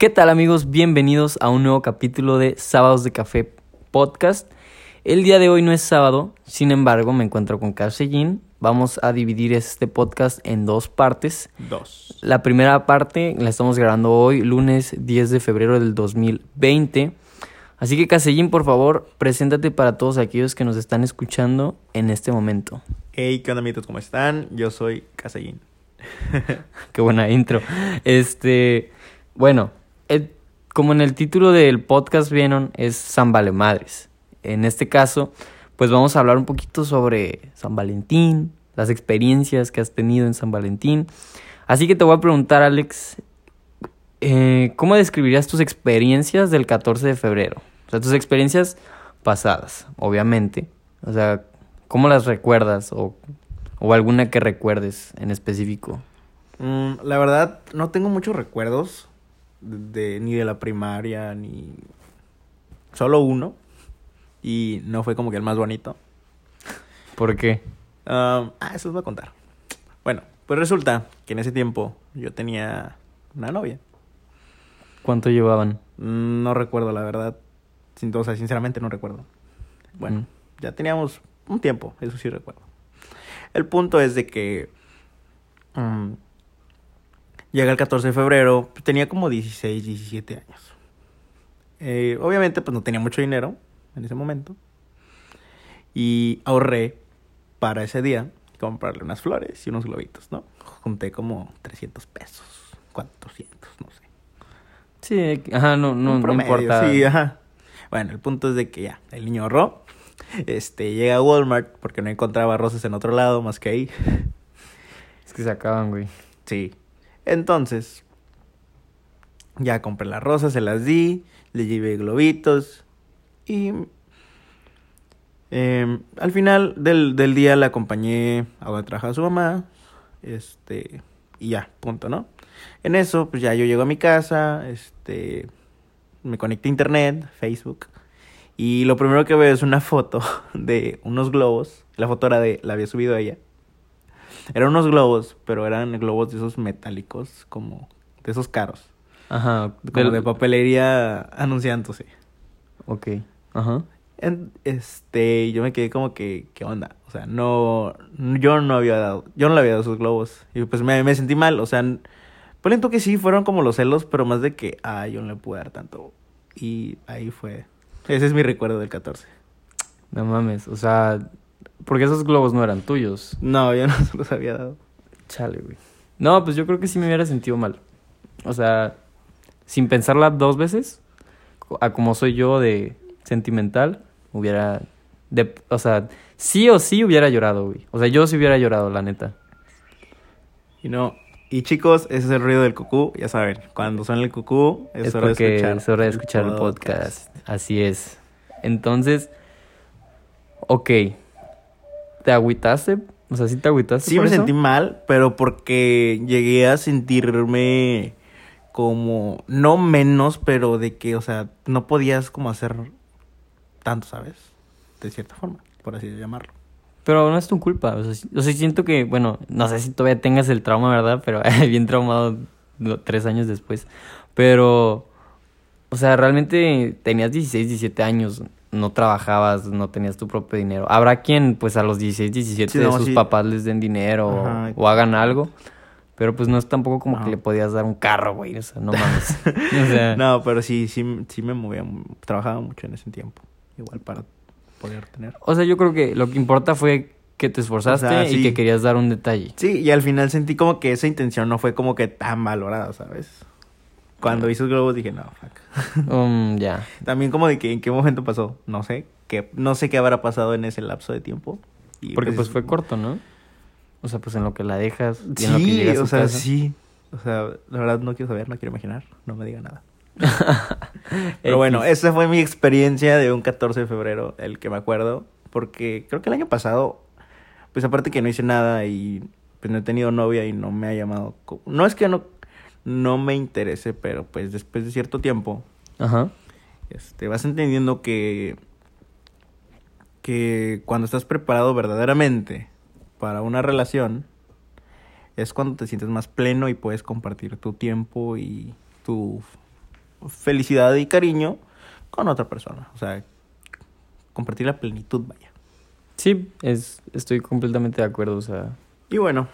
¿Qué tal amigos? Bienvenidos a un nuevo capítulo de Sábados de Café Podcast. El día de hoy no es sábado, sin embargo me encuentro con Casellín. Vamos a dividir este podcast en dos partes. Dos. La primera parte la estamos grabando hoy, lunes 10 de febrero del 2020. Así que Casellín, por favor, preséntate para todos aquellos que nos están escuchando en este momento. Hey, ¿qué onda amigos? ¿Cómo están? Yo soy Casellín. Qué buena intro. Este, bueno, el- como en el título del podcast vieron, es San Vale Madres. En este caso, pues vamos a hablar un poquito sobre San Valentín, las experiencias que has tenido en San Valentín. Así que te voy a preguntar, Alex, eh, ¿cómo describirías tus experiencias del 14 de febrero? O sea, tus experiencias pasadas, obviamente. O sea, ¿cómo las recuerdas? O, o alguna que recuerdes en específico. Mm, la verdad, no tengo muchos recuerdos de, ni de la primaria, ni... Solo uno. Y no fue como que el más bonito. ¿Por qué? Um, ah, eso os voy a contar. Bueno, pues resulta que en ese tiempo yo tenía una novia. ¿Cuánto llevaban? Mm, No recuerdo, la verdad. Sin, o sea, sinceramente no recuerdo. Bueno, Mm. ya teníamos un tiempo, eso sí recuerdo. El punto es de que llega el 14 de febrero, pues, tenía como 16, 17 años. Eh, obviamente, pues no tenía mucho dinero en ese momento. Y ahorré para ese día comprarle unas flores y unos globitos, ¿no? Junté como 300 pesos, 400, no sé. Sí, ajá, no, no, no importa. Sí, ajá. Bueno, el punto es de que ya, el niño ahorró. Este, llega a Walmart porque no encontraba rosas en otro lado más que ahí. Es que se acaban, güey. Sí. Entonces, ya compré las rosas, se las di, le llevé globitos y em, al final del, del día la acompañé a donde trabajaba su mamá. Este, y ya, punto, ¿no? En eso, pues ya yo llego a mi casa, este, me conecté a internet, Facebook, y lo primero que veo es una foto de unos globos. La foto era de, la había subido ella. Eran unos globos, pero eran globos de esos metálicos, como de esos caros. Ajá. Como de papelería anunciándose. Ok. Ajá. En- este, yo me quedé como que, ¿qué onda? O sea, no, yo no había dado, yo no le había dado esos globos. Y pues me, me sentí mal, o sea, por lento que sí, fueron como los celos, pero más de que, ah, yo no le pude dar tanto. Y ahí fue, ese es mi recuerdo del 14. No mames. O sea, porque esos globos no eran tuyos. No, yo no se los había dado. Chale, güey. No, pues yo creo que sí me hubiera sentido mal. O sea, sin pensarla dos veces, a como soy yo de sentimental, hubiera. De, o sea, sí o sí hubiera llorado, güey. O sea, yo sí hubiera llorado, la neta. Y no, y chicos, ese es el ruido del cucú, ya saben, cuando suena el cucú, es, Es hora de escuchar. es hora de escuchar el podcast. Así es. Entonces, ok. ¿Te agüitaste? O sea, ¿sí te agüitaste Sí por me eso? sentí mal, pero porque llegué a sentirme como, no menos, pero de que, o sea, no podías como hacer tanto, ¿sabes? De cierta forma, por así llamarlo. Pero no es tu culpa. O sea, sí- o sea, siento que, bueno, no sé si todavía tengas el trauma, ¿verdad? Pero bien traumado tres años después. Pero, o sea, realmente tenías 16, 17 años. No trabajabas, no tenías tu propio dinero. Habrá quien, pues, a los 16, 17 Sí, de sus sí. papás les den dinero o- Ajá. o, hagan algo. Pero, pues, no es tampoco como que le podías dar un carro, güey. O sea, no mames. o sea, No, pero sí, sí, sí me movía, trabajaba mucho en ese tiempo, igual para poder tener. O sea, yo creo que lo que importa fue que te esforzaste O sea, y que querías dar un detalle. Sí, y al final sentí como que esa intención no fue como que tan valorada, ¿sabes? Cuando hice los globos dije, no, fuck. Um, ya. También como de que en qué momento pasó, no sé, que no sé qué habrá pasado en ese lapso de tiempo. Y Porque pues fue corto, ¿no? O sea, pues en lo que la dejas y Sí, en lo que llega a su o sea, casa. sí. O sea, la verdad no quiero saber, no quiero imaginar, no me diga nada. Pero bueno, esa fue mi experiencia de un 14 de febrero, el que me acuerdo, porque creo que el año pasado, pues aparte que no hice nada y pues no he tenido novia y no me ha llamado, no es que no no me interese, pero pues después de cierto tiempo, Ajá. este vas entendiendo que que cuando estás preparado verdaderamente para una relación es cuando te sientes más pleno y puedes compartir tu tiempo y tu felicidad y cariño con otra persona. O sea, compartir la plenitud, vaya. Sí, es, estoy completamente de acuerdo, o sea... Y bueno,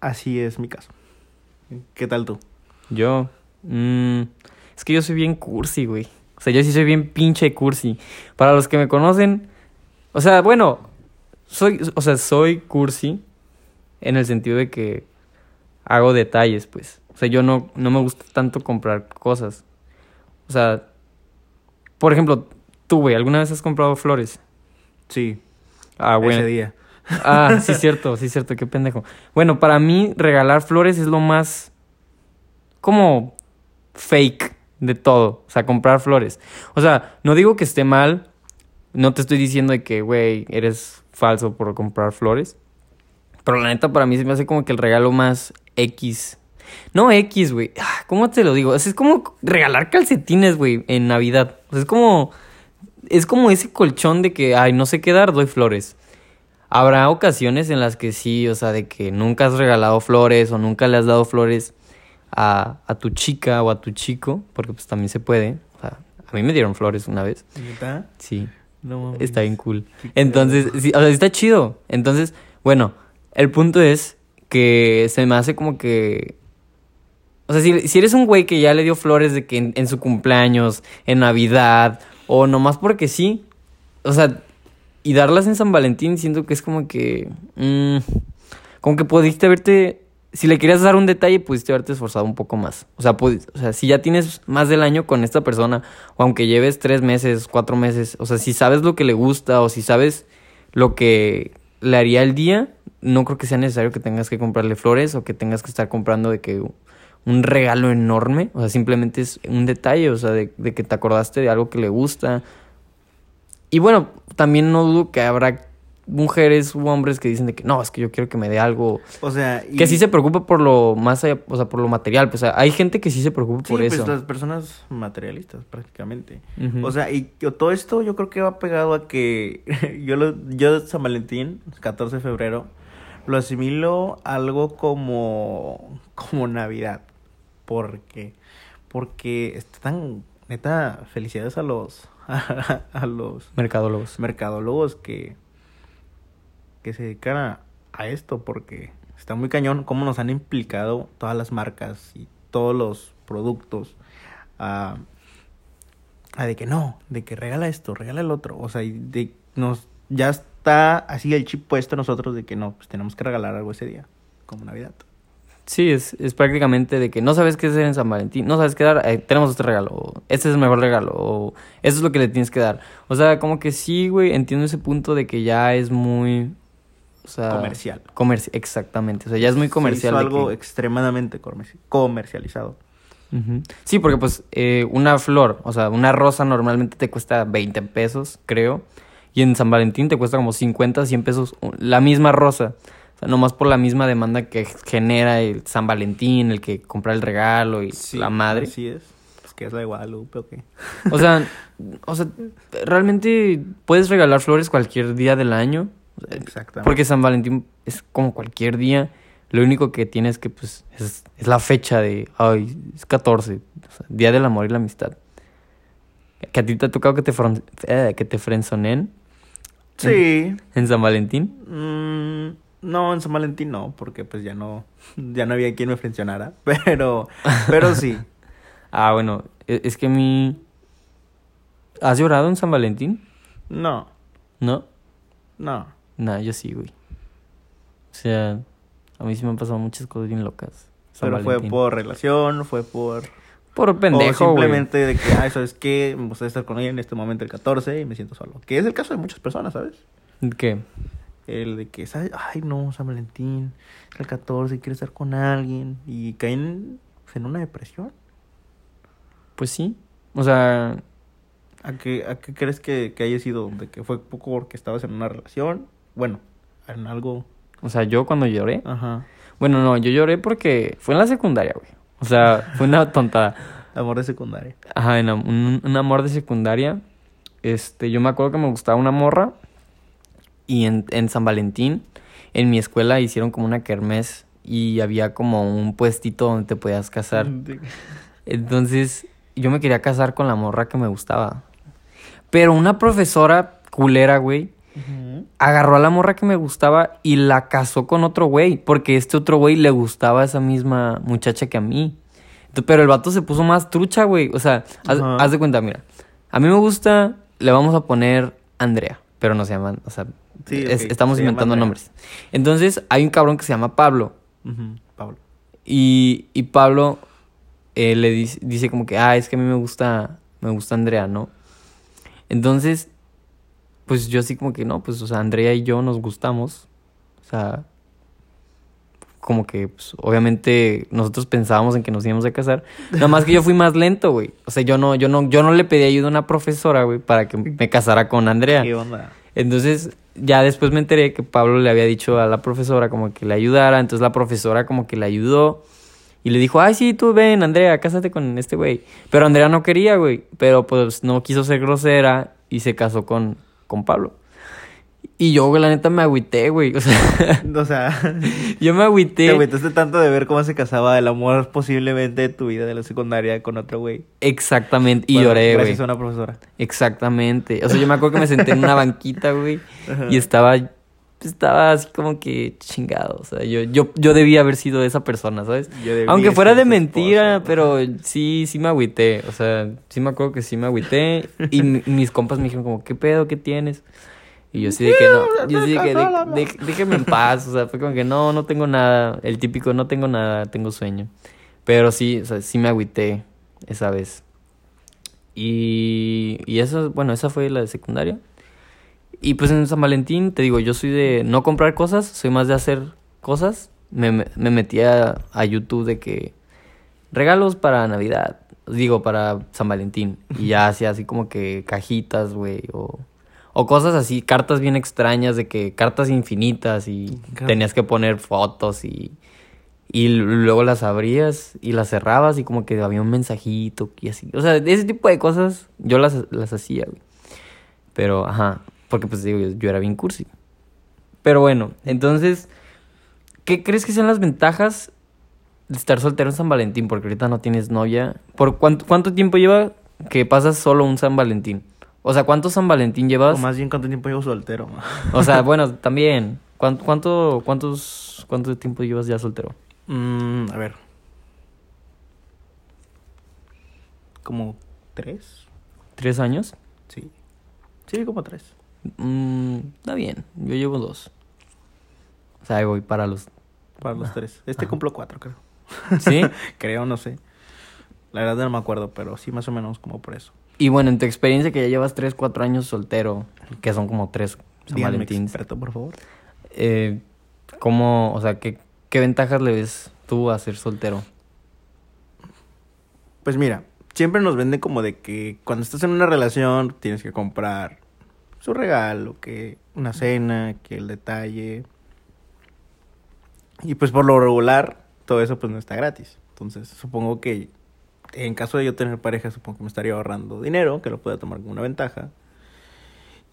así es mi caso. ¿Qué tal tú? Yo... mm, es que yo soy bien cursi, güey. O sea, yo sí soy bien pinche cursi. Para los que me conocen... O sea, bueno, soy, o sea, soy cursi en el sentido de que hago detalles, pues. O sea, yo no, no me gusta tanto comprar cosas. O sea, por ejemplo, tú, güey, ¿alguna vez has comprado flores? Sí, Ah, bueno. ese día. Ah, sí, cierto, sí, cierto, qué pendejo. Bueno, para mí, regalar flores es lo más. Como. fake de todo. O sea, comprar flores. O sea, no digo que esté mal. No te estoy diciendo de que, güey, eres falso por comprar flores. Pero la neta, para mí se me hace como que el regalo más X. No X, güey. Ah, ¿Cómo te lo digo? Es como regalar calcetines, güey, en Navidad. Es como. Es como ese colchón de que, ay, no sé qué dar, doy flores. Habrá ocasiones en las que sí, o sea, de que nunca has regalado flores o nunca le has dado flores a, a tu chica o a tu chico, porque pues también se puede. O sea, a mí me dieron flores una vez. ¿Neta? Sí, No está bien cool. Entonces, sí, o sea, está chido. Entonces, bueno, el punto es que se me hace como que... O sea, si, si eres un güey que ya le dio flores de que en, en su cumpleaños, en Navidad, o nomás porque sí, o sea, y darlas en San Valentín, siento que es como que... mm, como que pudiste haberte... Si le querías dar un detalle, pudiste haberte esforzado un poco más. O sea, sea, si ya tienes más del año con esta persona, o aunque lleves tres meses, cuatro meses, o sea, si sabes lo que le gusta, o si sabes lo que le haría el día, no creo que sea necesario que tengas que comprarle flores o que tengas que estar comprando de que un regalo enorme. O sea, simplemente es un detalle, o sea, de que te acordaste de algo que le gusta. Y bueno, también no dudo que habrá mujeres u hombres que dicen de que no, es que yo quiero que me dé algo. O sea, y- Que sí se preocupa por lo más allá, o sea, por lo material. Pues, o sea, hay gente que sí se preocupa Sí, por pues eso. las personas materialistas prácticamente. O sea, y todo esto yo creo que va pegado a que yo lo, yo San Valentín, 14 de febrero, lo asimilo a algo como como Navidad. ¿Por qué? Porque está tan neta felicidades a los a, los Mercadólogos. mercadólogos que que se dedican a, esto porque está muy cañón cómo nos han implicado todas las marcas y todos los productos a, de que no, de que regala esto, regala el otro, o sea, de nos ya está así el chip puesto nosotros de que no, pues tenemos que regalar algo ese día, como Navidad. Sí, es, es prácticamente de que no sabes qué hacer en San Valentín, no sabes qué dar, tenemos este regalo, o este es el mejor regalo, o eso es lo que le tienes que dar. O sea, como que sí, güey, entiendo ese punto de que ya es muy... O sea, Comercial. comerci- exactamente, o sea, ya es muy comercial. Se hizo algo que- extremadamente comerci- comercializado. Sí, porque pues eh, una flor, o sea, una rosa normalmente te cuesta 20 pesos, creo. Y en San Valentín te cuesta como 50, 100 pesos la misma rosa. O sea, nomás por la misma demanda que genera el San Valentín, el que compra el regalo y la madre. Así es. Pues que es la de Guadalupe o qué. O sea, o sea, realmente puedes regalar flores cualquier día del año. O sea, Exactamente. Porque San Valentín es como cualquier día. Lo único que tienes que, pues, es, es la fecha de, ay, es 14, o sea, Día del Amor y la Amistad. Que a ti te ha tocado que te, fron- eh, que te frenzonen Sí. en San Valentín. Mm, no, en San Valentín no, porque pues ya no, ya no había quien me frencionara. Pero, pero sí. Ah, bueno, e- es que a mí... ¿Has llorado en San Valentín? No, ¿No? no. Nah, yo sí, güey. O sea, a mí sí me han pasado muchas cosas bien locas. San Pero fue por relación, fue por... Por pendejo, o simplemente de que, ay, ¿sabes qué? Me gustaría estar con ella en este momento el 14 y me siento solo. Que es el caso de muchas personas, ¿sabes? ¿Qué? El de que, ¿sabes? Ay, no, San Valentín, el 14, quiero estar con alguien. Y caen en una depresión. Pues sí. O sea, ¿A qué, a qué crees que, que haya sido? ¿De que fue poco porque estabas en una relación? Bueno, en algo... o sea, yo cuando lloré. Ajá. Bueno, no, yo lloré porque fue en la secundaria, güey. O sea, fue una tontada. Amor de secundaria. Ajá, en un, un amor de secundaria. Este, yo me acuerdo que me gustaba una morra. Y en, en San Valentín, en mi escuela hicieron como una kermés. Y había como un puestito donde te podías casar. Entonces, yo me quería casar con la morra que me gustaba. Pero una profesora culera, güey, agarró a la morra que me gustaba y la casó con otro güey. Porque este otro güey le gustaba a esa misma muchacha que a mí. Entonces, pero el vato se puso más trucha, güey. O sea, haz, de cuenta, mira. A mí me gusta, le vamos a poner Andrea. Pero no se llaman, o sea, Sí, es- ok, estamos se inventando nombres. Entonces, hay un cabrón que se llama Pablo. Pablo. Y, y Pablo eh, le dice, dice como que, ah, es que a mí me gusta, me gusta Andrea, ¿no? Entonces, pues yo así como que no, pues, o sea, Andrea y yo nos gustamos. O sea, como que, pues, obviamente nosotros pensábamos en que nos íbamos a casar. Nada más que yo fui más lento, güey. O sea, yo no, yo no, yo no le pedí ayuda a una profesora, güey, para que me casara con Andrea. ¿Qué onda? Entonces, ya después me enteré que Pablo le había dicho a la profesora como que le ayudara. Entonces la profesora como que le ayudó. Y le dijo, ay, sí, tú ven, Andrea, cásate con este güey. Pero Andrea no quería, güey. Pero pues no quiso ser grosera y se casó con, con Pablo. Y yo, güey, la neta me agüité, güey. O sea, O sea, yo me agüité. te agüitaste tanto de ver cómo se casaba el amor posiblemente de tu vida de la secundaria con otro güey. Exactamente. Y Bueno, lloré, güey. Gracias a una profesora. Exactamente. O sea, yo me acuerdo que me senté en una banquita, güey. Y estaba, estaba así como que chingado. O sea, yo, yo, yo debía haber sido esa persona, ¿sabes? Aunque fuera de mentira, esposo. pero sí, sí me agüité. O sea, sí me acuerdo que sí me agüité. Y mi- mis compas me dijeron como, ¿qué pedo? ¿Qué tienes? Y yo sí de que no, yo sí de que de- de- déjeme en paz, o sea, fue como que no, no tengo nada, el típico no tengo nada, tengo sueño. Pero sí, o sea, sí me agüité esa vez. Y, y eso, bueno, esa fue la de secundaria. Y pues en San Valentín, te digo, yo soy de no comprar cosas, soy más de hacer cosas. Me, me, me metí a, a YouTube de que regalos para Navidad, digo, para San Valentín. Y ya hacía así como que cajitas, güey, o, o cosas así, cartas bien extrañas, de que cartas infinitas y tenías que poner fotos y, y luego las abrías y las cerrabas y como que había un mensajito y así. O sea, ese tipo de cosas yo las, las hacía, güey. Pero, ajá, porque pues digo, yo, yo era bien cursi. Pero bueno, entonces, ¿qué crees que sean las ventajas de estar soltero en San Valentín? Porque ahorita no tienes novia. ¿Por cuánto, cuánto tiempo lleva que pasas solo un San Valentín? O sea, ¿cuánto San Valentín llevas? O más bien cuánto tiempo llevo soltero. O sea, bueno, también. ¿Cuánto, cuánto, cuántos, ¿Cuánto tiempo llevas ya soltero? Mm, a ver. Como tres. ¿Tres años? Sí. Sí, como tres. Mm, está bien, yo llevo dos. O sea, ahí voy para los... Para los tres. Este Ajá. cumplo cuatro, creo. ¿Sí? Creo, no sé. La verdad no me acuerdo, pero sí más o menos como por eso. Y bueno, en tu experiencia que ya llevas tres, cuatro años soltero, que son como tres San Valentín, experto, por favor. eh, ¿cómo, o sea, qué, qué ventajas le ves tú a ser soltero? Pues mira, siempre nos venden como de que cuando estás en una relación tienes que comprar su regalo, que una cena, que el detalle. Y pues por lo regular, todo eso pues no está gratis. Entonces, supongo que en caso de yo tener pareja, supongo que me estaría ahorrando dinero, que lo pueda tomar como una ventaja.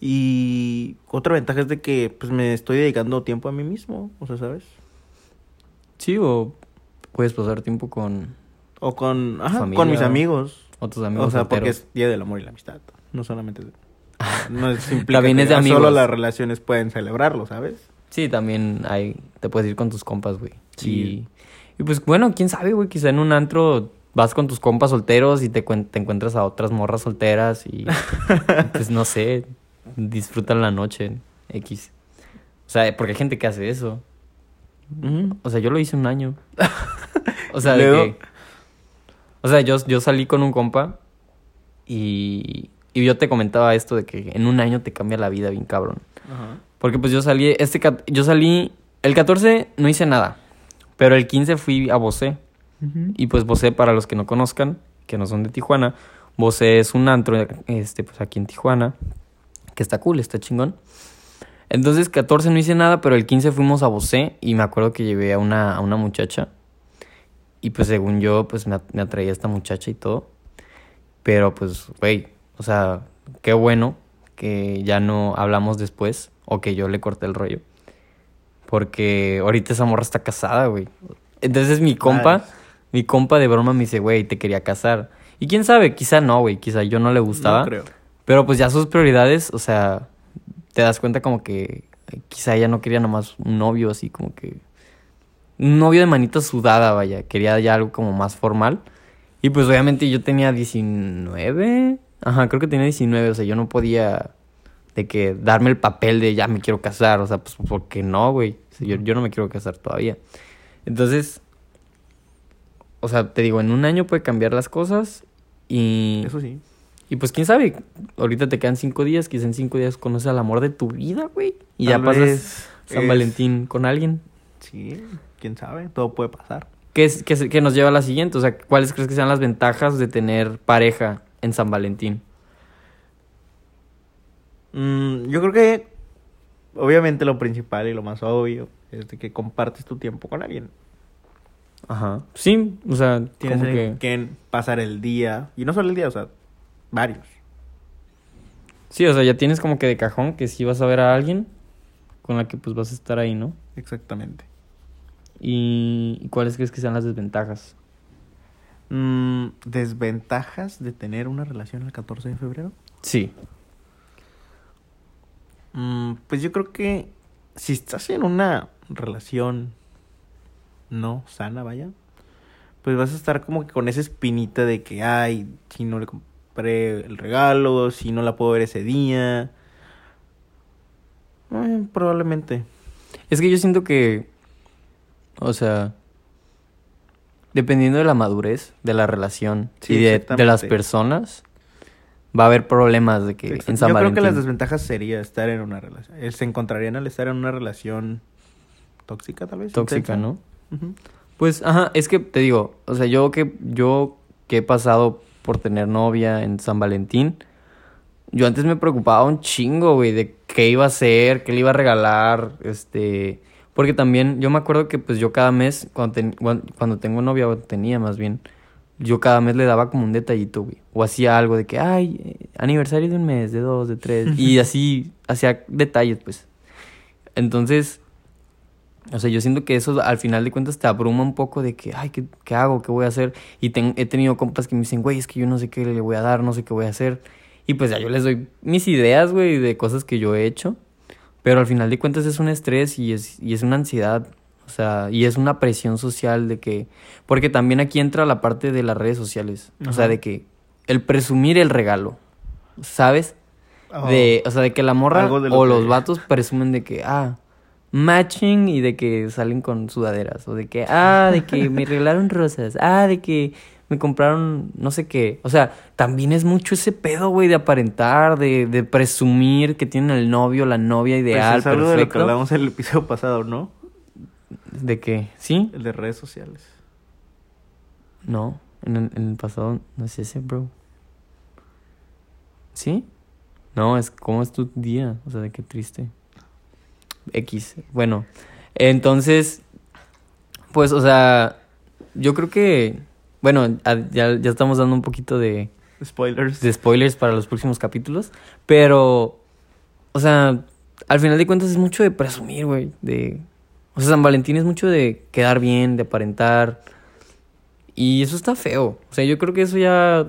Y otra ventaja es de que pues me estoy dedicando tiempo a mí mismo, o sea, ¿sabes? Sí, o puedes pasar tiempo con O con, ajá, Familia. con mis amigos. otros amigos o sea, porque es Día del Amor y la Amistad. No solamente... No es implica También que de Solo las relaciones pueden celebrarlo, ¿sabes? Sí, también hay, te puedes ir con tus compas, güey. Sí. Y, y pues bueno, quién sabe, güey, quizá en un antro vas con tus compas solteros y te, te encuentras a otras morras solteras y pues no sé, disfrutan la noche, X. O sea, porque hay gente que hace eso. O sea, yo lo hice un año. O sea, de que... O sea, yo, yo salí con un compa y, y yo te comentaba esto de que en un año te cambia la vida bien cabrón. Ajá. Porque pues yo salí, este, yo salí, el 14 no hice nada, pero el 15 fui a Bosé. Y pues Bosé, para los que no conozcan, que no son de Tijuana, Bosé es un antro, este, pues aquí en Tijuana, que está cool, está chingón. Entonces 14 no hice nada, pero el 15 fuimos a Bosé y me acuerdo que llevé a una, a una muchacha. Y pues según yo, pues me, me atraía esta muchacha y todo. Pero pues, güey, o sea, qué bueno que ya no hablamos después o que yo le corté el rollo. Porque ahorita esa morra está casada, güey. Entonces mi compa, mi compa de broma me dice, güey, te quería casar. Y quién sabe, quizá no, güey, quizá yo no le gustaba. No creo. Pero pues ya sus prioridades, o sea, te das cuenta como que eh, quizá ella no quería nomás un novio así como que... Un novio de manita sudada, vaya, quería ya algo como más formal. Y pues obviamente yo tenía 19, ajá, creo que tenía 19, o sea, yo no podía de que darme el papel de ya me quiero casar, o sea, pues porque no, güey, O sea, yo, yo no me quiero casar todavía. Entonces, o sea, te digo, en un año puede cambiar las cosas y... Eso sí. Y pues quién sabe, ahorita te quedan cinco días, quizá en cinco días conoces al amor de tu vida, güey. Y ya pasas San es- Valentín con alguien. Sí, quién sabe, todo puede pasar. ¿Qué, es, qué, es- qué nos lleva a la siguiente? O sea, ¿cuáles crees que sean las ventajas de tener pareja en San Valentín? Mm, yo creo que obviamente lo principal y lo más obvio es de que compartes tu tiempo con alguien. Ajá. Sí, o sea, Tienes como que... que pasar el día, y no solo el día, o sea, varios. Sí, o sea, ya tienes como que de cajón que sí vas a ver a alguien con la que pues vas a estar ahí, ¿no? Exactamente. ¿Y, y cuáles crees que sean las desventajas? Mm, ¿Desventajas de tener una relación el 14 de febrero? Sí. Mm, pues yo creo que si estás en una relación no sana, vaya, pues vas a estar como que con esa espinita de que, ay, si no le compré el regalo, si no la puedo ver ese día. Eh, probablemente. Es que yo siento que, o sea, dependiendo de la madurez de la relación Sí, y de, de las personas, va a haber problemas de que en San yo creo que las desventajas sería estar en una relación. eh, Se encontrarían al estar en una relación tóxica, tal vez. tóxica. ¿no? Pues, ajá, es que te digo, o sea, yo que yo que he pasado por tener novia en San Valentín, yo antes me preocupaba un chingo, güey, de qué iba a hacer, qué le iba a regalar, este, porque también yo me acuerdo que pues yo cada mes cuando ten- cuando tengo novia o tenía más bien, yo cada mes le daba como un detallito, güey, o hacía algo de que, ay, aniversario de un mes, de dos, de tres, y así hacía detalles, pues. Entonces, o sea, yo siento que eso al final de cuentas te abruma un poco de que, ay, ¿qué, qué hago? ¿Qué voy a hacer? Y ten- he tenido compas que me dicen, güey, es que yo no sé qué le voy a dar, no sé qué voy a hacer. Y pues ya yo les doy mis ideas, güey, de cosas que yo he hecho. Pero al final de cuentas es un estrés y es, y es una ansiedad. O sea, y es una presión social de que... Porque también aquí entra la parte de las redes sociales. O sea, de que el presumir el regalo, ¿sabes? De, o sea, de que la morra lo o que- los vatos presumen de que, ah, matching y de que salen con sudaderas. O de que, ah, de que me regalaron rosas. Ah, de que me compraron no sé qué. O sea, también es mucho ese pedo, güey, de aparentar, de, de presumir que tienen el novio, la novia Pues ideal, es algo de lo que hablamos en el episodio pasado, ¿no? De que, ¿sí? El de redes sociales. No, en el, en el pasado no es ese, bro. ¿Sí? No, es cómo es tu día, o sea, de qué triste. X. Bueno, entonces, pues, o sea, yo creo que, bueno, a- ya, ya estamos dando un poquito de, Spoilers. de spoilers para los próximos capítulos, pero, o sea, al final de cuentas es mucho de presumir, güey, de, o sea, San Valentín es mucho de quedar bien, de aparentar, y eso está feo, o sea, yo creo que eso ya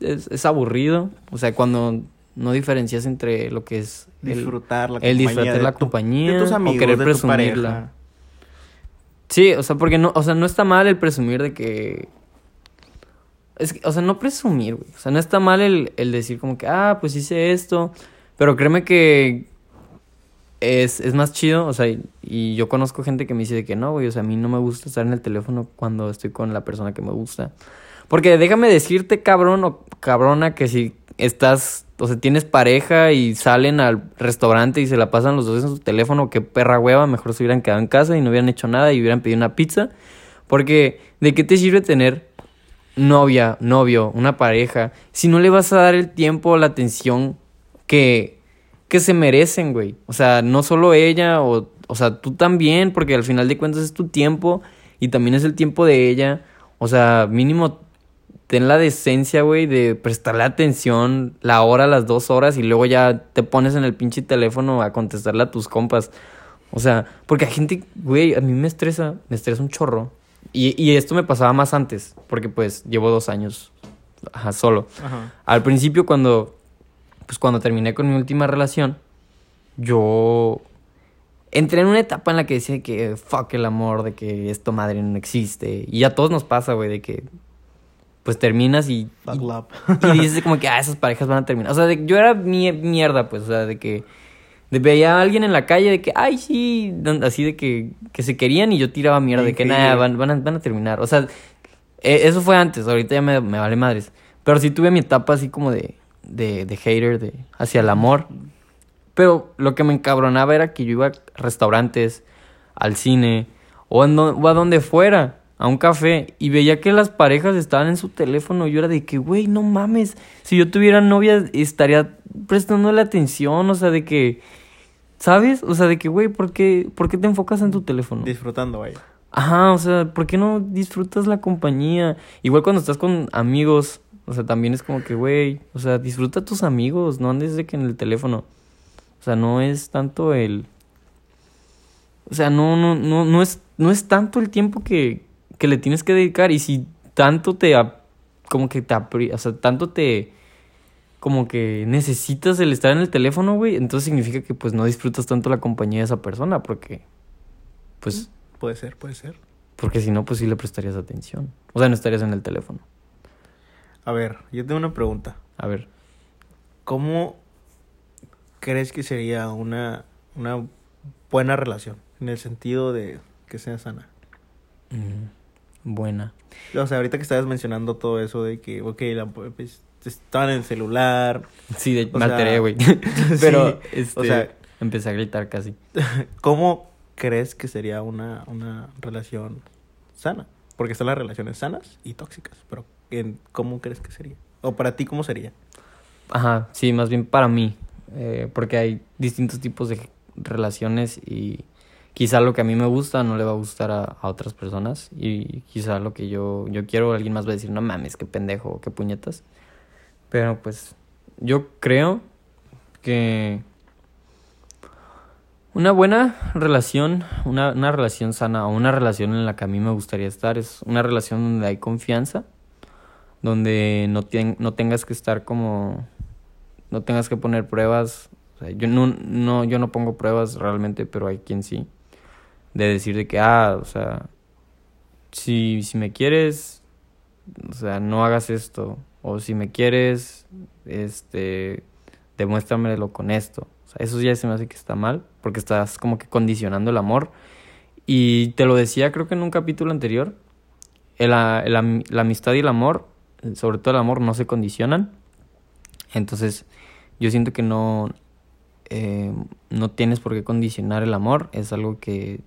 es, es aburrido, o sea, cuando no diferencias entre lo que es el- disfrutar la el compañía disfrutar de la tu- compañía de tus o amigos, querer de tu presumirla. pareja. Sí, o sea, porque no, o sea, no está mal el presumir de que. Es que, o sea, no presumir, güey. O sea, no está mal el, el decir como que, ah, pues hice esto. Pero créeme que es, es más chido, o sea, y, y yo conozco gente que me dice que no, güey, o sea, a mí no me gusta estar en el teléfono cuando estoy con la persona que me gusta. Porque déjame decirte, cabrón o cabrona, que si estás, o sea, tienes pareja y salen al restaurante y se la pasan los dos en su teléfono, qué perra hueva, mejor se hubieran quedado en casa y no hubieran hecho nada y hubieran pedido una pizza. Porque, ¿de qué te sirve tener novia, novio, una pareja, si no le vas a dar el tiempo, la atención que, que se merecen, güey? O sea, no solo ella, o, o sea, tú también, porque al final de cuentas es tu tiempo y también es el tiempo de ella. O sea, mínimo ten la decencia, güey, de prestarle atención la hora, las dos horas y luego ya te pones en el pinche teléfono a contestarle a tus compas. O sea, porque hay gente, güey, a mí me estresa, me estresa un chorro. Y, y esto me pasaba más antes, porque pues llevo dos años ajá, solo. Ajá. Al principio cuando, pues cuando terminé con mi última relación, yo entré en una etapa en la que decía que fuck el amor, de que esto madre no existe. Y a todos nos pasa, güey, de que pues terminas y, Fuck love. y dices como que, ah, esas parejas van a terminar. O sea, de- yo era mi- mierda, pues, o sea, de que veía a alguien en la calle de que, ay, sí, así de que, que se querían y yo tiraba mierda, de que Sí. nada, van, van, a, van a terminar. O sea, eh, eso fue antes, ahorita ya me, me vale madres. Pero sí tuve mi etapa así como de, de, de hater, de hacia el amor. Pero lo que me encabronaba era que yo iba a restaurantes, al cine, o a, no- o a donde fuera, a un café, y veía que las parejas estaban en su teléfono. Y yo era de que, güey, no mames. Si yo tuviera novia, estaría prestándole atención, o sea, de que. ¿Sabes? O sea, de que, güey, ¿por qué, ¿por qué te enfocas en tu teléfono? Disfrutando, vaya. Ajá, o sea, ¿por qué no disfrutas la compañía? Igual cuando estás con amigos, o sea, también es como que, güey, o sea, disfruta a tus amigos, no andes de que en el teléfono. O sea, no es tanto el... O sea, no, no, no, no es, no es tanto el tiempo que, que le tienes que dedicar y si tanto te, como que te, o sea, tanto te, como que necesitas el estar en el teléfono, güey, entonces significa que pues no disfrutas tanto la compañía de esa persona porque, pues... Puede ser, puede ser. Porque si no, pues sí le prestarías atención. O sea, no estarías en el teléfono. A ver, yo tengo una pregunta. A ver. ¿Cómo crees que sería una, una buena relación? En el sentido de que sea sana. mm, buena. O sea, ahorita que estabas mencionando todo eso de que, ok, la, pues, estaban en el celular. Sí, de, me alteré, güey. Pero, sí, este, o sea- empecé a gritar casi. ¿Cómo crees que sería una, una relación sana? Porque están las relaciones sanas y tóxicas, pero en- ¿cómo crees que sería? O para ti, ¿cómo sería? Ajá, sí, más bien para mí. eh, porque hay distintos tipos de relaciones y quizá lo que a mí me gusta no le va a gustar a, a otras personas. Y quizá lo que yo, yo quiero, alguien más va a decir, no mames, qué pendejo, qué puñetas. Pero pues yo creo que una buena relación, una, una relación sana o una relación en la que a mí me gustaría estar es una relación donde hay confianza, donde no, no tengas que estar como, no tengas que poner pruebas. O sea, yo no, no, yo no pongo pruebas realmente, pero hay quien sí. De decir de que, ah, o sea, si, si me quieres, o sea, no hagas esto. O si me quieres, este, demuéstramelo con esto. Eso ya se me hace que está mal, porque estás como que condicionando el amor. Y te lo decía creo que en un capítulo anterior, el, la amistad y el amor, sobre todo el amor, no se condicionan. Entonces, yo siento que no, eh, no tienes por qué condicionar el amor, es algo que,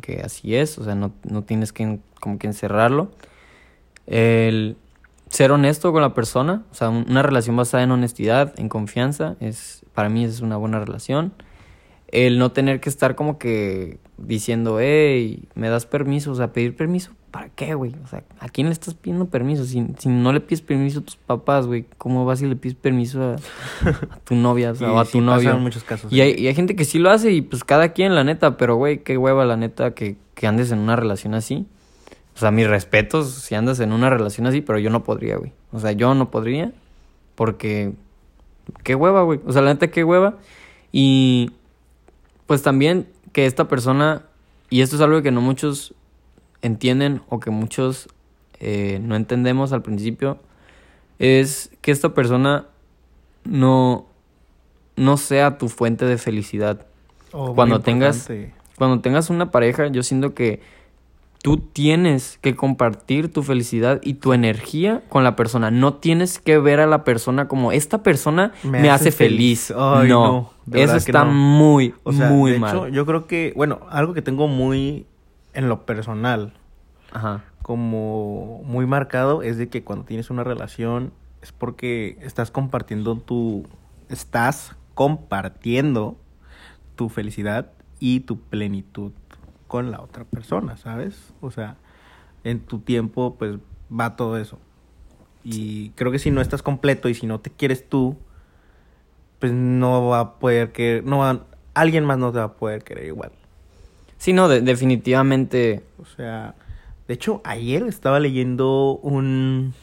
que así es, o sea, no, no tienes que como que encerrarlo. El ser honesto con la persona, o sea, un- una relación basada en honestidad, en confianza, es para mí es una buena relación. El no tener que estar como que diciendo, hey, me das permiso, o sea, pedir permiso, ¿para qué, güey? O sea, ¿a quién le estás pidiendo permiso? Si, si no le pides permiso a tus papás, güey, ¿cómo vas y le pides permiso a, a tu novia o, sea, Y o a sí tu pasa novio? en muchos casos. Y hay, y hay gente que sí lo hace y pues cada quien, la neta, pero güey, qué hueva, la neta, que, que andes en una relación así. O sea, mis respetos si andas en una relación así, pero yo no podría, güey. O sea, yo no podría porque qué hueva, güey. O sea, la neta, qué hueva. Y pues también que esta persona, y esto es algo que no muchos entienden o que muchos eh, no entendemos al principio, es que esta persona no, no sea tu fuente de felicidad. Oh, cuando tengas-. Cuando tengas una pareja, yo siento que tú tienes que compartir tu felicidad y tu energía con la persona. No tienes que ver a la persona como esta persona me, hace, feliz. Ay, no, eso está no. muy, O sea, muy de mal. hecho, yo creo que, bueno, algo que tengo muy en lo personal, Ajá. como muy marcado, es de que cuando tienes una relación es porque estás compartiendo tu, estás compartiendo tu felicidad y tu plenitud con la otra persona, ¿sabes? O sea, en tu tiempo pues va todo eso. Y creo que si no estás completo y si no te quieres tú, pues no va a poder querer, no va, alguien más no te va a poder querer igual. Sí, no, de- definitivamente. O sea, de hecho, ayer estaba leyendo un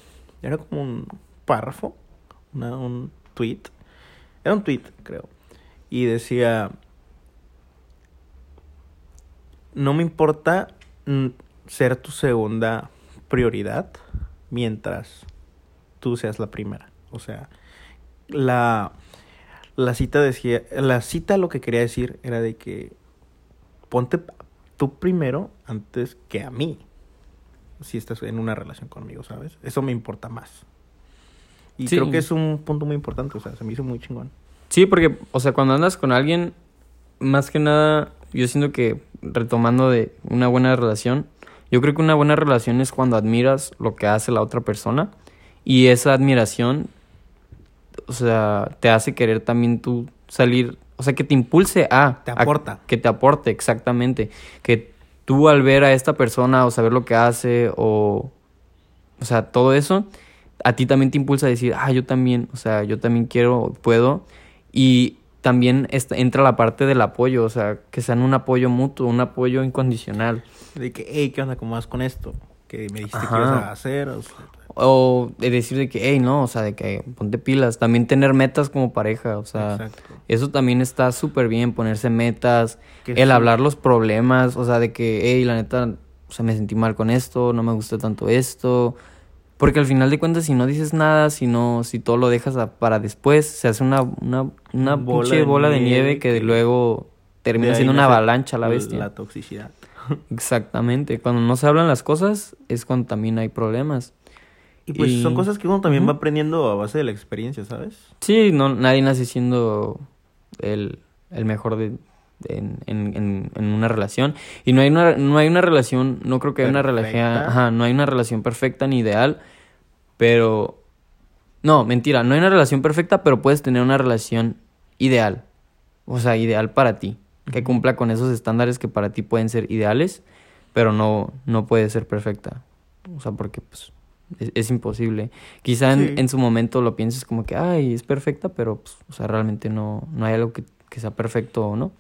Era como un párrafo, una, un tweet. Era un tweet, creo. Y decía, no me importa mm, ser tu segunda prioridad mientras tú seas la primera. O sea, la, la cita decía, la cita lo que quería decir era de que ponte tú primero antes que a mí. Si estás en una relación conmigo, ¿sabes? Eso me importa más. Y Sí. creo que es un punto muy importante, o sea, se me hizo muy chingón. Sí, porque, o sea, cuando andas con alguien, más que nada, yo siento que retomando de una buena relación, yo creo que una buena relación es cuando admiras lo que hace la otra persona y esa admiración, o sea, te hace querer también tú salir, o sea, que te impulse a... Te a- aporta. que te aporte, exactamente. Que tú al ver a esta persona o saber lo que hace o... O sea, todo eso, a ti también te impulsa a decir, ah, yo también, o sea, yo también quiero, puedo. Y también entra la parte del apoyo, o sea, que sean un apoyo mutuo, un apoyo incondicional. De que, hey, ¿qué onda? ¿Cómo vas con esto? Que me dijiste que ibas a hacer. O sea, O de decir de que, hey, no, o sea, de que ponte pilas. También tener metas como pareja, o sea, Exacto. eso también está súper bien, ponerse metas, el hablar los problemas, o sea, de que, hey, la neta, o sea, me sentí mal con esto, no me gusta tanto esto. Porque al final de cuentas, si no dices nada, si no, si todo lo dejas a- para después, se hace una, una, una Bola pinche de bola de nieve nieve que, que- luego termina siendo una avalancha la bestia. La toxicidad. Exactamente. Cuando no se hablan las cosas, es cuando también hay problemas. Y pues Y- son cosas que uno también va aprendiendo a base de la experiencia, ¿sabes? Sí, no, nadie nace siendo el, el mejor de- en, en, en, en una relación. Y no hay una, no hay una relación, no creo que haya una relación, ajá, no hay una relación perfecta ni ideal, pero... No, mentira, no hay una relación perfecta, pero puedes tener una relación ideal. O sea, ideal para ti. Que cumpla con esos estándares que para ti pueden ser ideales, pero no, no puede ser perfecta. O sea, porque pues es, es imposible. Quizá en su momento lo pienses como que, ay, es perfecta, pero pues, o sea, realmente no, no hay algo que, que sea perfecto o no.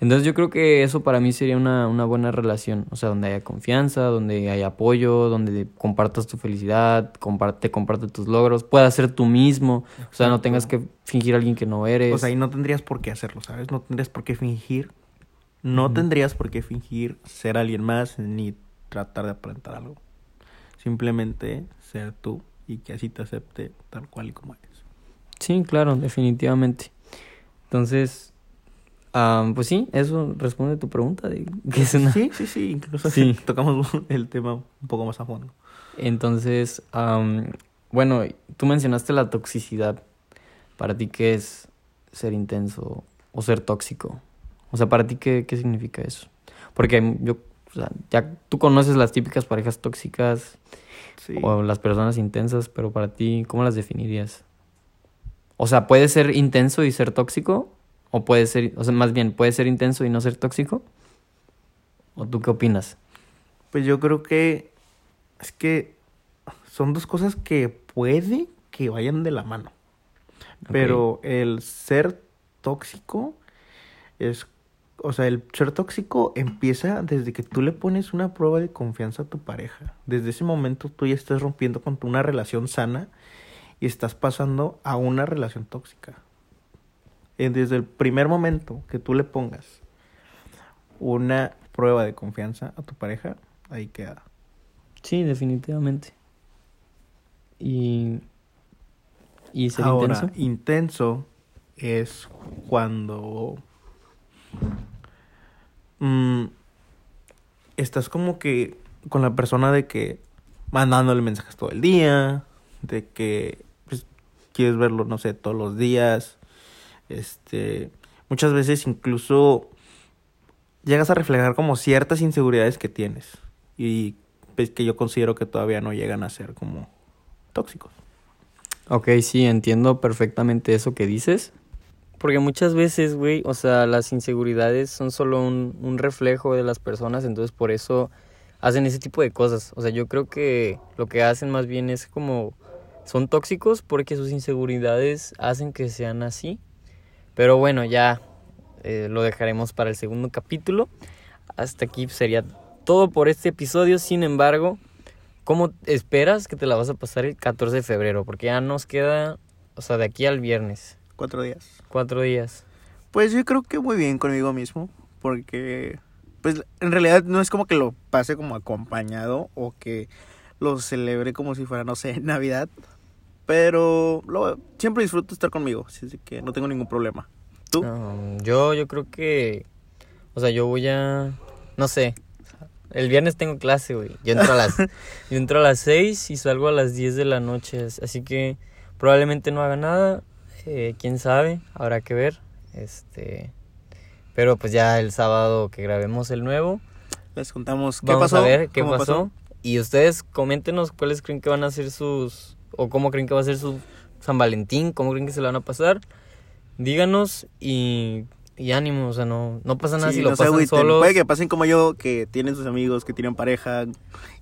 Entonces yo creo que eso para mí sería una, una buena relación, o sea, donde haya confianza, donde haya apoyo, donde compartas tu felicidad, comparte, comparte tus logros, puedas ser tú mismo, o sea, no tengas que fingir a alguien que no eres. O sea, y no tendrías por qué hacerlo, ¿sabes? No tendrías por qué fingir. No tendrías por qué fingir ser alguien más ni tratar de aparentar algo. Simplemente ser tú y que así te acepte tal cual y como eres. Sí, claro, definitivamente. Entonces, am, pues sí, eso responde a tu pregunta de que es una... Sí, sí, sí. Incluso Sí. tocamos el tema un poco más a fondo. Entonces, am, bueno, tú mencionaste la toxicidad. Para ti, ¿qué es ser intenso o ser tóxico? O sea, para ti, ¿qué, qué significa eso? Porque yo, o sea, ya tú conoces las típicas parejas tóxicas Sí. o las personas intensas, pero para ti, ¿cómo las definirías? O sea, ¿puede ser intenso y ser tóxico? ¿O puede ser, o sea, más bien, ¿puede ser intenso y no ser tóxico? ¿O tú qué opinas? Pues yo creo que es que son dos cosas que puede que vayan de la mano. Pero el ser tóxico es, o sea, el ser tóxico empieza desde que tú le pones una prueba de confianza a tu pareja. Desde ese momento tú ya estás rompiendo con tu- una relación sana y estás pasando a una relación tóxica. Eh, Desde el primer momento que tú le pongas una prueba de confianza a tu pareja, ahí queda. Sí, definitivamente. Y. Y ser Ahora, intenso. intenso es cuando mm, estás como que con la persona de que mandándole mensajes todo el día, de que pues, quieres verlo, no sé, todos los días. Este, muchas veces incluso llegas a reflejar como ciertas inseguridades que tienes y que yo considero que todavía no llegan a ser como tóxicos. Ok, sí, entiendo perfectamente eso que dices. Porque muchas veces, güey, o sea, las inseguridades son solo un, un reflejo de las personas, entonces por eso hacen ese tipo de cosas. O sea, yo creo que lo que hacen más bien es como son tóxicos porque sus inseguridades hacen que sean así. Pero bueno, ya eh, lo dejaremos para el segundo capítulo. Hasta aquí sería todo por este episodio. Sin embargo, ¿cómo esperas que te la vas a pasar el 14 de febrero? Porque ya nos queda, o sea, de aquí al viernes, Cuatro días. cuatro días. Pues yo creo que muy bien conmigo mismo, porque pues en realidad no es como que lo pase como acompañado o que lo celebre como si fuera, no sé, Navidad, pero lo, siempre disfruto estar conmigo, así que no tengo ningún problema. ¿Tú? Um, yo, yo creo que, o sea, yo voy a, no sé, el viernes tengo clase, güey. Yo entro a las, yo entro a las 6 y salgo a las 10 de la noche, así que probablemente no haga nada, eh, quién sabe, habrá que ver, este, pero pues ya el sábado que grabemos el nuevo, Les contamos qué vamos pasó. a ver qué pasó. Y ustedes coméntenos cuáles creen que van a ser sus, o cómo creen que va a ser su San Valentín, cómo creen que se lo van a pasar. Díganos y, y ánimo, o sea, no, no pasa nada Sí, si lo no pasan agüiten. solos. Puede que pasen como yo, que tienen sus amigos, que tienen pareja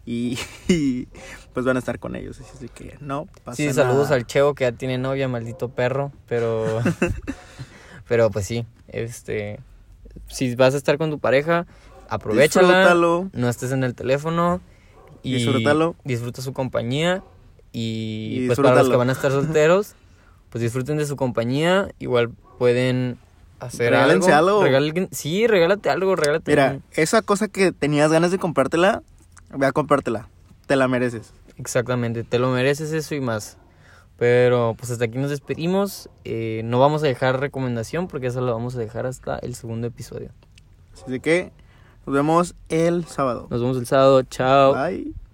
y, y, pues van a estar con ellos. Así que no pasa Sí, saludos nada. al Cheo que ya tiene novia, maldito perro, pero pero pues sí, este si vas a estar con tu pareja, aprovechala, Disfrútalo. no estés en el teléfono y Disfrútalo. disfruta su compañía y, Y pues para los que van a estar solteros, pues disfruten de su compañía, igual pueden hacer Regálense algo. Regalen- sí, regálate algo, regálate Mira, esa cosa que tenías ganas de comprártela, ve a comprártela. Te la mereces. Exactamente, te lo mereces eso y más. Pero pues hasta aquí nos despedimos. Eh, no vamos a dejar recomendación porque eso lo vamos a dejar hasta el segundo episodio. Así que nos vemos el sábado. Nos vemos el sábado. Chao. Bye.